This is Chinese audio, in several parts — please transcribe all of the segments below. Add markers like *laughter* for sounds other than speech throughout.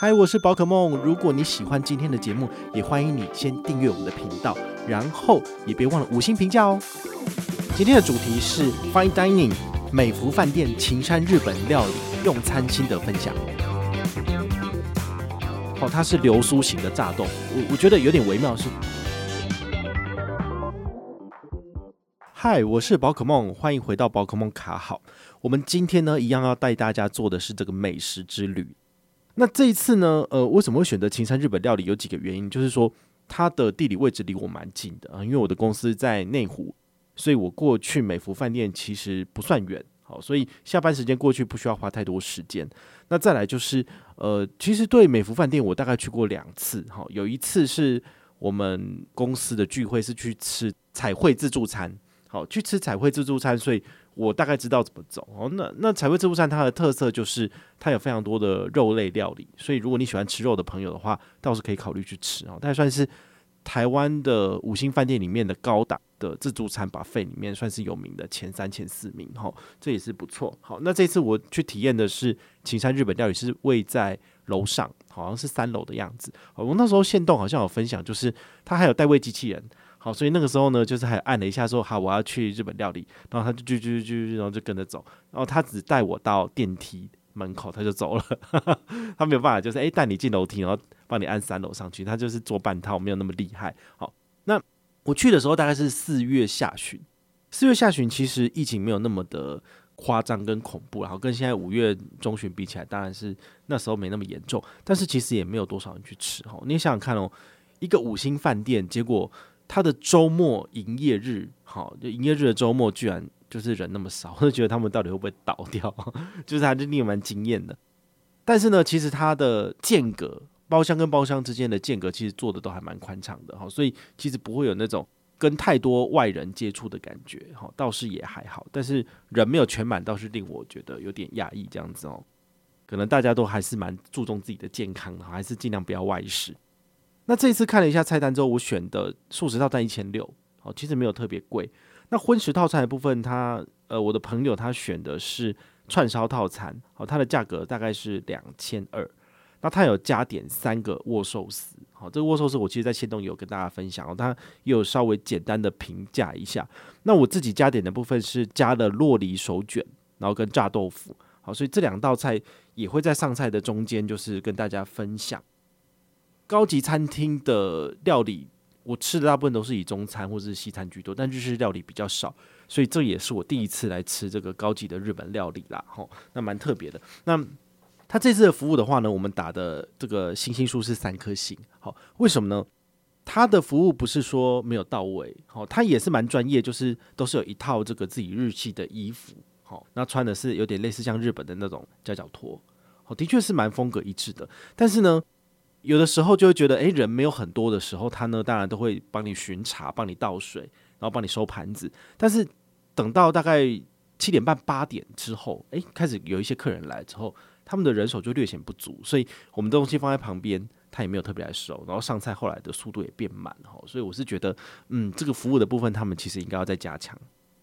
嗨，我是宝可梦。如果你喜欢今天的节目，也欢迎你先订阅我们的频道，然后也别忘了五星评价哦。今天的主题是 Fine Dining 美福饭店秦山日本料理用餐心得分享。哦，它是流苏型的炸豆，我我觉得有点微妙是。嗨，我是宝可梦，欢迎回到宝可梦卡好。我们今天呢，一样要带大家做的是这个美食之旅。那这一次呢，呃，为什么会选择青山日本料理？有几个原因，就是说它的地理位置离我蛮近的啊，因为我的公司在内湖，所以我过去美福饭店其实不算远，好，所以下班时间过去不需要花太多时间。那再来就是，呃，其实对美福饭店我大概去过两次，哈，有一次是我们公司的聚会是去吃彩绘自助餐，好，去吃彩绘自助餐，所以。我大概知道怎么走哦。那那彩绘自助餐它的特色就是它有非常多的肉类料理，所以如果你喜欢吃肉的朋友的话，倒是可以考虑去吃哦。它算是台湾的五星饭店里面的高档的自助餐把费里面算是有名的前三、前四名哈，这也是不错。好，那这次我去体验的是青山日本料理，是位在楼上，好像是三楼的样子。我那时候现动好像有分享，就是它还有带位机器人。好，所以那个时候呢，就是还按了一下说好，我要去日本料理，然后他就就就就然后就跟着走，然后他只带我到电梯门口，他就走了，*laughs* 他没有办法，就是诶带你进楼梯，然后帮你按三楼上去，他就是做半套，没有那么厉害。好，那我去的时候大概是四月下旬，四月下旬其实疫情没有那么的夸张跟恐怖，然后跟现在五月中旬比起来，当然是那时候没那么严重，但是其实也没有多少人去吃。哈，你想想看哦，一个五星饭店，结果。他的周末营业日，好，就营业日的周末居然就是人那么少，*laughs* 我就觉得他们到底会不会倒掉？*laughs* 就是还是令蛮惊艳的。但是呢，其实它的间隔，包厢跟包厢之间的间隔，其实做的都还蛮宽敞的，哈，所以其实不会有那种跟太多外人接触的感觉，哈，倒是也还好。但是人没有全满，倒是令我觉得有点压抑，这样子哦。可能大家都还是蛮注重自己的健康的，还是尽量不要外食。那这一次看了一下菜单之后，我选的素食套餐一千六，好，其实没有特别贵。那荤食套餐的部分，他呃，我的朋友他选的是串烧套餐，好，它的价格大概是两千二。那他有加点三个握寿司，好，这个握寿司我其实在线动有跟大家分享，他也有稍微简单的评价一下。那我自己加点的部分是加了洛梨手卷，然后跟炸豆腐，好，所以这两道菜也会在上菜的中间，就是跟大家分享。高级餐厅的料理，我吃的大部分都是以中餐或者是西餐居多，但日式料理比较少，所以这也是我第一次来吃这个高级的日本料理啦，吼，那蛮特别的。那他这次的服务的话呢，我们打的这个星星数是三颗星，好，为什么呢？他的服务不是说没有到位，好，他也是蛮专业，就是都是有一套这个自己日系的衣服，好，那穿的是有点类似像日本的那种夹脚拖，好，的确是蛮风格一致的，但是呢。有的时候就会觉得，诶、人没有很多的时候，他呢当然都会帮你巡查、帮你倒水，然后帮你收盘子。但是等到大概七点半、八点之后，诶、开始有一些客人来之后，他们的人手就略显不足，所以我们的东西放在旁边，他也没有特别来收，然后上菜后来的速度也变慢哈。所以我是觉得，嗯，这个服务的部分，他们其实应该要再加强。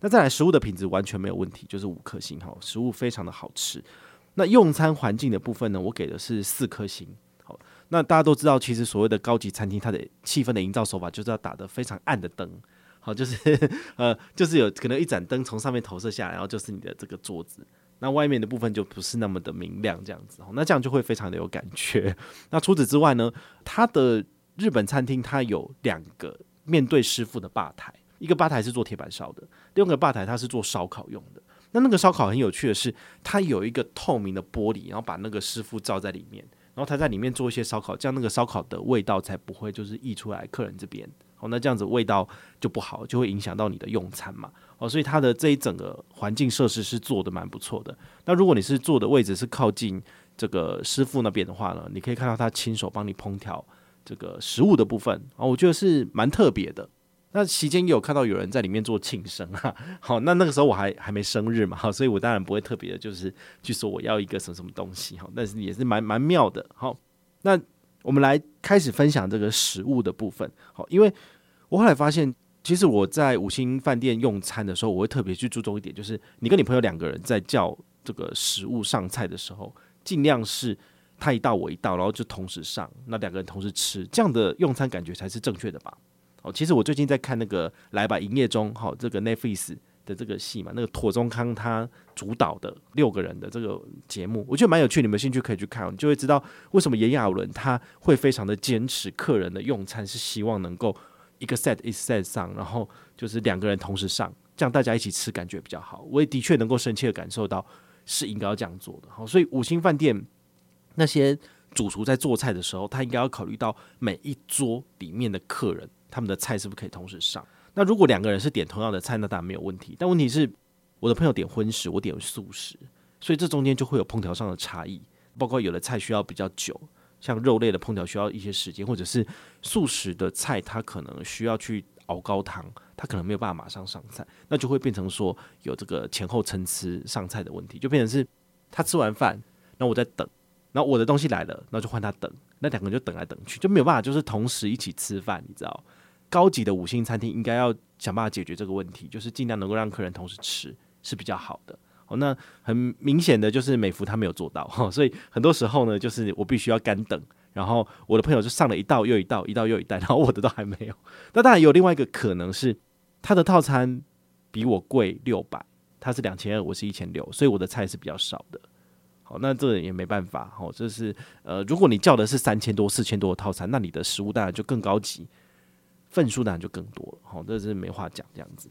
那再来，食物的品质完全没有问题，就是五颗星哈，食物非常的好吃。那用餐环境的部分呢，我给的是四颗星。那大家都知道，其实所谓的高级餐厅，它的气氛的营造手法就是要打得非常暗的灯，好，就是 *laughs* 呃，就是有可能一盏灯从上面投射下来，然后就是你的这个桌子，那外面的部分就不是那么的明亮，这样子，那这样就会非常的有感觉。*laughs* 那除此之外呢，它的日本餐厅它有两个面对师傅的吧台，一个吧台是做铁板烧的，另外一个吧台它是做烧烤用的。那那个烧烤很有趣的是，它有一个透明的玻璃，然后把那个师傅罩在里面。然后他在里面做一些烧烤，这样那个烧烤的味道才不会就是溢出来客人这边。哦，那这样子味道就不好，就会影响到你的用餐嘛。哦，所以它的这一整个环境设施是做的蛮不错的。那如果你是坐的位置是靠近这个师傅那边的话呢，你可以看到他亲手帮你烹调这个食物的部分啊，我觉得是蛮特别的。那期间有看到有人在里面做庆生哈，*laughs* 好，那那个时候我还还没生日嘛，好，所以我当然不会特别的，就是去说我要一个什么什么东西哈，但是也是蛮蛮妙的。好，那我们来开始分享这个食物的部分。好，因为我后来发现，其实我在五星饭店用餐的时候，我会特别去注重一点，就是你跟你朋友两个人在叫这个食物上菜的时候，尽量是他一道我一道，然后就同时上，那两个人同时吃，这样的用餐感觉才是正确的吧？哦，其实我最近在看那个《来吧营业中》好，这个 Netflix 的这个戏嘛，那个妥中康他主导的六个人的这个节目，我觉得蛮有趣，你们有兴趣可以去看，你就会知道为什么炎亚纶他会非常的坚持客人的用餐是希望能够一个 set 一 set 上，然后就是两个人同时上，这样大家一起吃感觉比较好。我也的确能够深切的感受到是应该要这样做的。好，所以五星饭店那些主厨在做菜的时候，他应该要考虑到每一桌里面的客人。他们的菜是不是可以同时上？那如果两个人是点同样的菜，那当然没有问题。但问题是，我的朋友点荤食，我点素食，所以这中间就会有烹调上的差异。包括有的菜需要比较久，像肉类的烹调需要一些时间，或者是素食的菜，它可能需要去熬高汤，它可能没有办法马上上菜，那就会变成说有这个前后参差上菜的问题，就变成是他吃完饭，然后我在等，然后我的东西来了，那就换他等，那两个人就等来等去，就没有办法就是同时一起吃饭，你知道？高级的五星餐厅应该要想办法解决这个问题，就是尽量能够让客人同时吃是比较好的。哦，那很明显的就是美福他没有做到哈，*laughs* 所以很多时候呢，就是我必须要干等，然后我的朋友就上了一道又一道，一道又一道，*laughs* 然后我的都还没有。那当然有另外一个可能是，他的套餐比我贵六百，他是两千二，我是一千六，所以我的菜是比较少的。好，那这也没办法，哦，这是呃，如果你叫的是三千多、四千多的套餐，那你的食物当然就更高级。份数当然就更多了，好，这是没话讲这样子。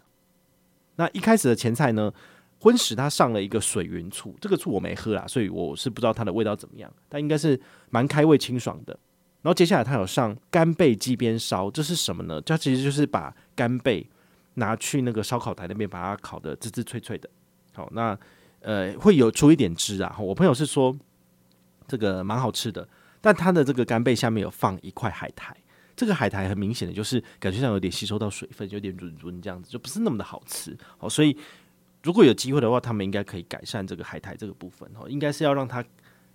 那一开始的前菜呢，荤食它上了一个水云醋，这个醋我没喝啦，所以我是不知道它的味道怎么样，但应该是蛮开胃清爽的。然后接下来它有上干贝鸡边烧，这是什么呢？它其实就是把干贝拿去那个烧烤台那边把它烤得滋滋脆脆的。好，那呃会有出一点汁啊。我朋友是说这个蛮好吃的，但它的这个干贝下面有放一块海苔。这个海苔很明显的就是感觉上有点吸收到水分，有点润润这样子，就不是那么的好吃。好，所以如果有机会的话，他们应该可以改善这个海苔这个部分。哦，应该是要让它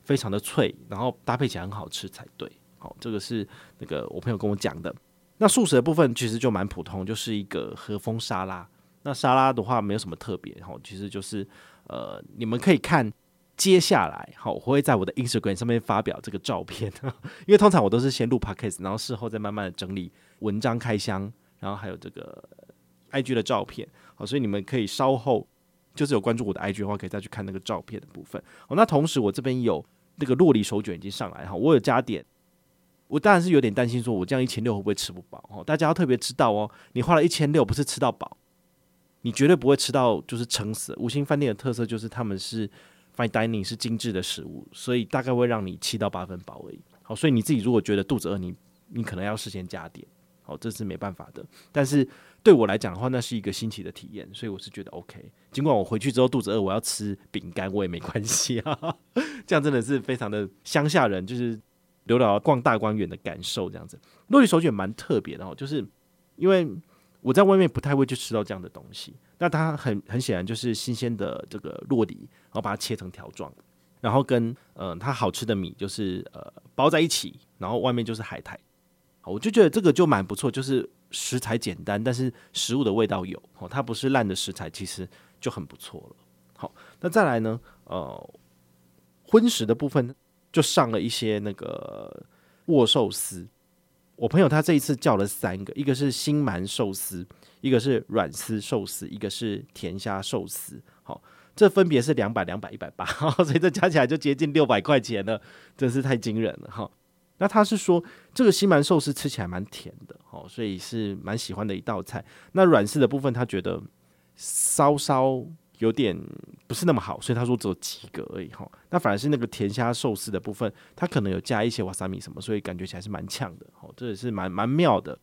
非常的脆，然后搭配起来很好吃才对。好，这个是那个我朋友跟我讲的。那素食的部分其实就蛮普通，就是一个和风沙拉。那沙拉的话没有什么特别，然后，其实就是呃，你们可以看。接下来，好，我会在我的 Instagram 上面发表这个照片，*laughs* 因为通常我都是先录 Podcast，然后事后再慢慢的整理文章开箱，然后还有这个 IG 的照片，好，所以你们可以稍后就是有关注我的 IG 的话，可以再去看那个照片的部分。好，那同时我这边有那个洛梨手卷已经上来哈，我有加点，我当然是有点担心，说我这样一千六会不会吃不饱哦？大家要特别知道哦，你花了一千六不是吃到饱，你绝对不会吃到就是撑死。五星饭店的特色就是他们是。Fine dining 是精致的食物，所以大概会让你七到八分饱而已。好，所以你自己如果觉得肚子饿，你你可能要事先加点。好，这是没办法的。但是对我来讲的话，那是一个新奇的体验，所以我是觉得 OK。尽管我回去之后肚子饿，我要吃饼干，我也没关系啊。*laughs* 这样真的是非常的乡下人，就是刘姥姥逛大观园的感受这样子。酪梨手卷蛮特别的哦，就是因为我在外面不太会去吃到这样的东西。那它很很显然就是新鲜的这个酪梨，然后把它切成条状，然后跟呃它好吃的米就是呃包在一起，然后外面就是海苔，好，我就觉得这个就蛮不错，就是食材简单，但是食物的味道有，哦，它不是烂的食材，其实就很不错了。好，那再来呢，呃，荤食的部分就上了一些那个握寿司。我朋友他这一次叫了三个，一个是新鳗寿司，一个是软丝寿司，一个是甜虾寿司。好，这分别是两百、两百、一百八，*laughs* 所以这加起来就接近六百块钱了，真是太惊人了哈。那他是说这个新鳗寿司吃起来蛮甜的，哦，所以是蛮喜欢的一道菜。那软丝的部分他觉得稍稍。有点不是那么好，所以他说只有几个而已哈。那反而是那个甜虾寿司的部分，它可能有加一些瓦萨米什么，所以感觉起来是蛮呛的。哦，这也是蛮蛮妙的。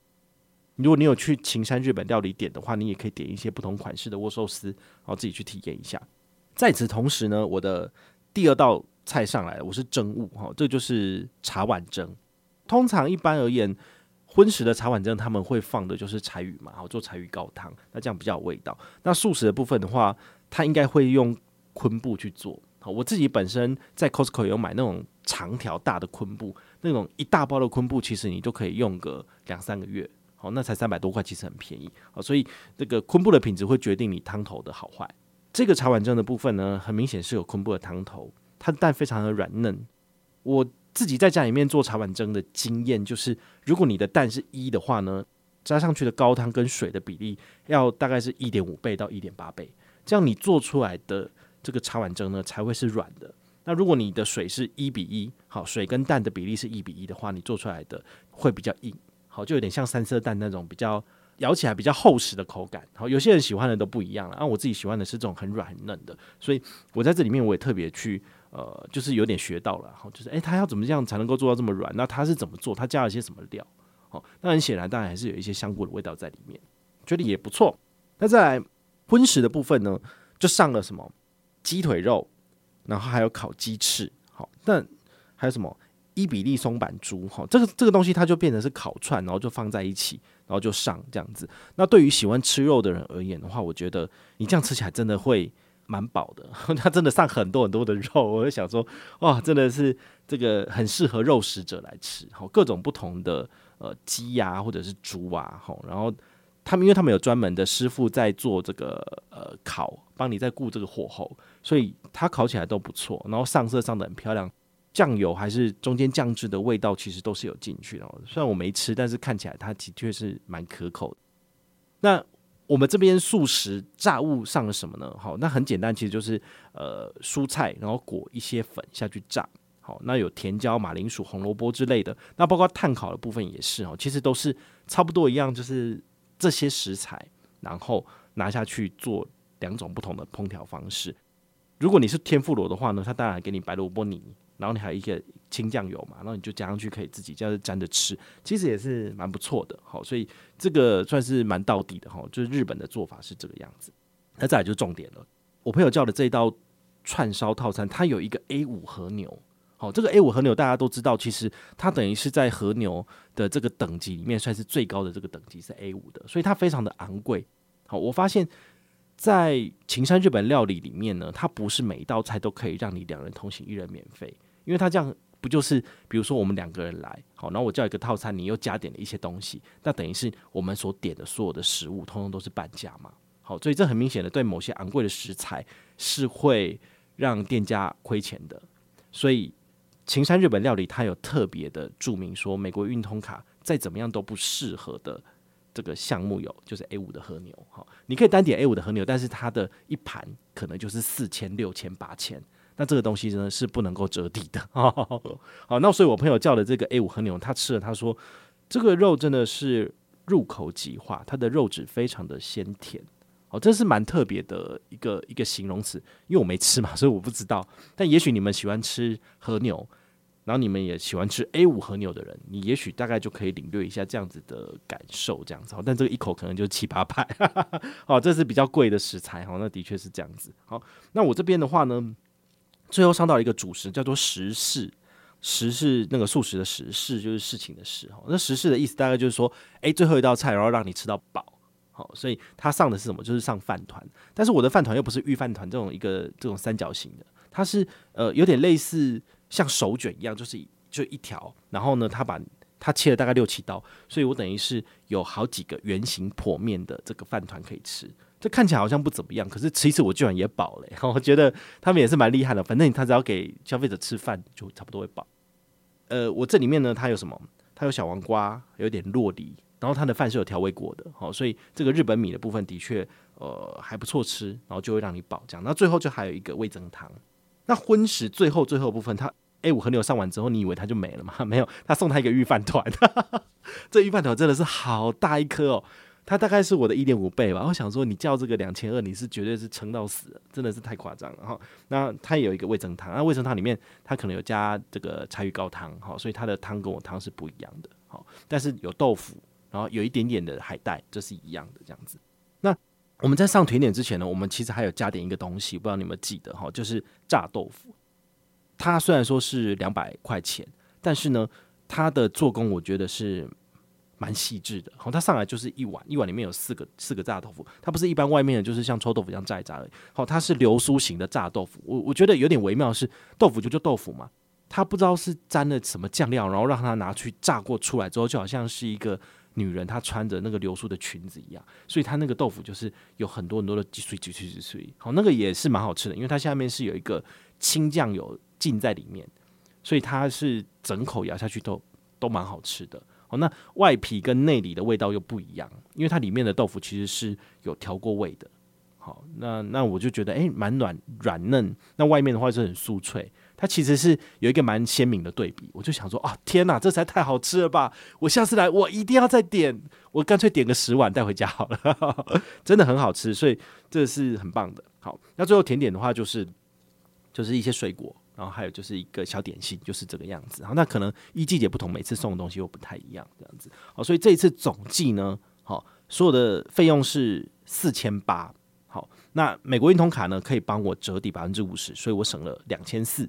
如果你有去晴山日本料理点的话，你也可以点一些不同款式的握寿司，然后自己去体验一下。在此同时呢，我的第二道菜上来了，我是蒸物哈，这就是茶碗蒸。通常一般而言。荤食的茶碗蒸他们会放的就是柴鱼嘛，然后做柴鱼高汤，那这样比较有味道。那素食的部分的话，它应该会用昆布去做。好，我自己本身在 Costco 有买那种长条大的昆布，那种一大包的昆布，其实你都可以用个两三个月。好，那才三百多块，其实很便宜。好，所以这个昆布的品质会决定你汤头的好坏。这个茶碗蒸的部分呢，很明显是有昆布的汤头，它的蛋非常的软嫩。我自己在家里面做茶碗蒸的经验，就是如果你的蛋是一的话呢，加上去的高汤跟水的比例要大概是一点五倍到一点八倍，这样你做出来的这个茶碗蒸呢才会是软的。那如果你的水是一比一，好，水跟蛋的比例是一比一的话，你做出来的会比较硬，好，就有点像三色蛋那种比较咬起来比较厚实的口感。好，有些人喜欢的都不一样了，啊，我自己喜欢的是这种很软很嫩的，所以我在这里面我也特别去呃，就是有点学到了，好，就是诶，他要怎么样才能够做到这么软？那他是怎么做？他加了些什么料？好，那很显然，当然还是有一些香菇的味道在里面，觉得也不错。那再来荤食的部分呢，就上了什么鸡腿肉。然后还有烤鸡翅，好，但还有什么伊比利松板猪，哈，这个这个东西它就变成是烤串，然后就放在一起，然后就上这样子。那对于喜欢吃肉的人而言的话，我觉得你这样吃起来真的会蛮饱的。*laughs* 它真的上很多很多的肉，我就想说，哇，真的是这个很适合肉食者来吃，好，各种不同的呃鸡呀、啊、或者是猪啊，好，然后。他们因为他们有专门的师傅在做这个呃烤，帮你在顾这个火候，所以它烤起来都不错。然后上色上的很漂亮，酱油还是中间酱汁的味道其实都是有进去的。虽然我没吃，但是看起来它的确是蛮可口。那我们这边素食炸物上了什么呢？好，那很简单，其实就是呃蔬菜，然后裹一些粉下去炸。好，那有甜椒、马铃薯、红萝卜之类的。那包括碳烤的部分也是哦，其实都是差不多一样，就是。这些食材，然后拿下去做两种不同的烹调方式。如果你是天妇罗的话呢，它当然给你白萝卜泥，然后你还有一个清酱油嘛，然后你就加上去，可以自己这样沾着吃，其实也是蛮不错的。好，所以这个算是蛮到底的哈，就是日本的做法是这个样子。那再来就重点了，我朋友叫的这一道串烧套餐，它有一个 A 五和牛。好，这个 A 五和牛大家都知道，其实它等于是在和牛的这个等级里面算是最高的这个等级是 A 五的，所以它非常的昂贵。好，我发现，在晴山日本料理里面呢，它不是每一道菜都可以让你两人同行一人免费，因为它这样不就是，比如说我们两个人来，好，然后我叫一个套餐，你又加点了一些东西，那等于是我们所点的所有的食物，通通都是半价嘛。好，所以这很明显的对某些昂贵的食材是会让店家亏钱的，所以。晴山日本料理，它有特别的注明说，美国运通卡再怎么样都不适合的这个项目有，就是 A 五的和牛。好，你可以单点 A 五的和牛，但是它的一盘可能就是四千、六千、八千，那这个东西真的是不能够折抵的。*laughs* 好，那所以我朋友叫的这个 A 五和牛，他吃了，他说这个肉真的是入口即化，它的肉质非常的鲜甜。这是蛮特别的一个一个形容词，因为我没吃嘛，*laughs* 所以我不知道。但也许你们喜欢吃和牛，然后你们也喜欢吃 A 五和牛的人，你也许大概就可以领略一下这样子的感受，这样子。但这个一口可能就七八百，*laughs* 哦，这是比较贵的食材，哦，那的确是这样子。好，那我这边的话呢，最后上到一个主食叫做食事，食是那个素食的食，事就是事情的事。哈，那食事的意思大概就是说，诶，最后一道菜，然后让你吃到饱。好，所以他上的是什么？就是上饭团。但是我的饭团又不是御饭团这种一个这种三角形的，它是呃有点类似像手卷一样，就是就一条。然后呢，他把它切了大概六七刀，所以我等于是有好几个圆形剖面的这个饭团可以吃。这看起来好像不怎么样，可是吃一次我居然也饱了。*laughs* 我觉得他们也是蛮厉害的。反正他只要给消费者吃饭，就差不多会饱。呃，我这里面呢，它有什么？它有小黄瓜，有点洛梨。然后它的饭是有调味过的，好，所以这个日本米的部分的确呃还不错吃，然后就会让你饱这样。那最后就还有一个味噌汤。那荤食最后最后部分，它 A 五和牛上完之后，你以为它就没了吗？*laughs* 没有，他送他一个御饭团。*laughs* 这御饭团真的是好大一颗哦，它大概是我的一点五倍吧。我想说，你叫这个两千二，你是绝对是撑到死，真的是太夸张了哈。那它也有一个味噌汤，那味噌汤里面它可能有加这个柴鱼高汤，好，所以它的汤跟我汤是不一样的，好，但是有豆腐。然后有一点点的海带，这是一样的这样子。那我们在上甜点之前呢，我们其实还有加点一个东西，不知道你们记得哈，就是炸豆腐。它虽然说是两百块钱，但是呢，它的做工我觉得是蛮细致的。好，它上来就是一碗，一碗里面有四个四个炸豆腐，它不是一般外面的，就是像臭豆腐一样炸一炸而已。好，它是流苏型的炸豆腐。我我觉得有点微妙是，豆腐就就豆腐嘛，它不知道是沾了什么酱料，然后让它拿去炸过出来之后，就好像是一个。女人她穿着那个流苏的裙子一样，所以她那个豆腐就是有很多很多的碎碎碎碎碎，好，那个也是蛮好吃的，因为它下面是有一个清酱油浸在里面，所以它是整口咬下去都都蛮好吃的。好，那外皮跟内里的味道又不一样，因为它里面的豆腐其实是有调过味的。好，那那我就觉得诶，蛮软软嫩，那外面的话是很酥脆。它其实是有一个蛮鲜明的对比，我就想说啊，天哪，这才太好吃了吧！我下次来我一定要再点，我干脆点个十碗带回家好了，*laughs* 真的很好吃，所以这是很棒的。好，那最后甜点的话就是就是一些水果，然后还有就是一个小点心，就是这个样子。好，那可能一季节不同，每次送的东西又不太一样，这样子。好，所以这一次总计呢，好，所有的费用是四千八。好，那美国运通卡呢可以帮我折抵百分之五十，所以我省了两千四。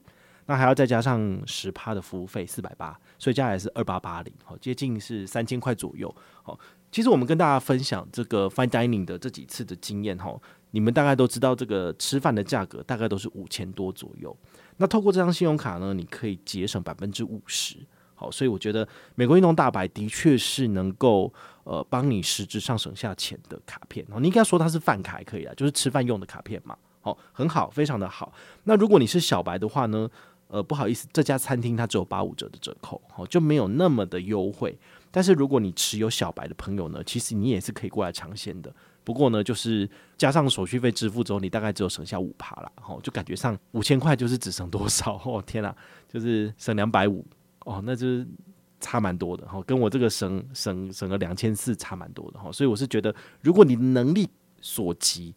那还要再加上十趴的服务费，四百八，所以加起来是二八八零，好，接近是三千块左右。好，其实我们跟大家分享这个 fine dining 的这几次的经验，哈，你们大概都知道，这个吃饭的价格大概都是五千多左右。那透过这张信用卡呢，你可以节省百分之五十。好，所以我觉得美国运动大白的确是能够呃帮你实质上省下钱的卡片。哦，你应该说它是饭卡也可以啊，就是吃饭用的卡片嘛。好，很好，非常的好。那如果你是小白的话呢？呃，不好意思，这家餐厅它只有八五折的折扣，哦，就没有那么的优惠。但是如果你持有小白的朋友呢，其实你也是可以过来尝鲜的。不过呢，就是加上手续费支付之后，你大概只有省下五趴啦，哦，就感觉上五千块就是只省多少？哦，天啊，就是省两百五哦，那就是差蛮多的哈，跟我这个省省省了两千四差蛮多的哈。所以我是觉得，如果你能力所及，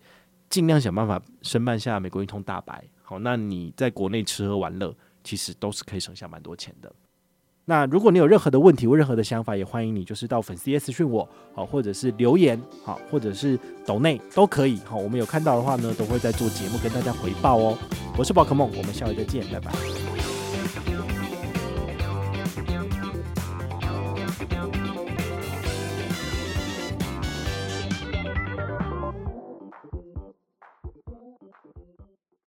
尽量想办法申办下美国运通大白。好，那你在国内吃喝玩乐，其实都是可以省下蛮多钱的。那如果你有任何的问题或任何的想法，也欢迎你就是到粉丝页私讯我，好，或者是留言，好，或者是抖内都可以。好，我们有看到的话呢，都会在做节目跟大家回报哦。我是宝可梦，我们下回再见，拜拜。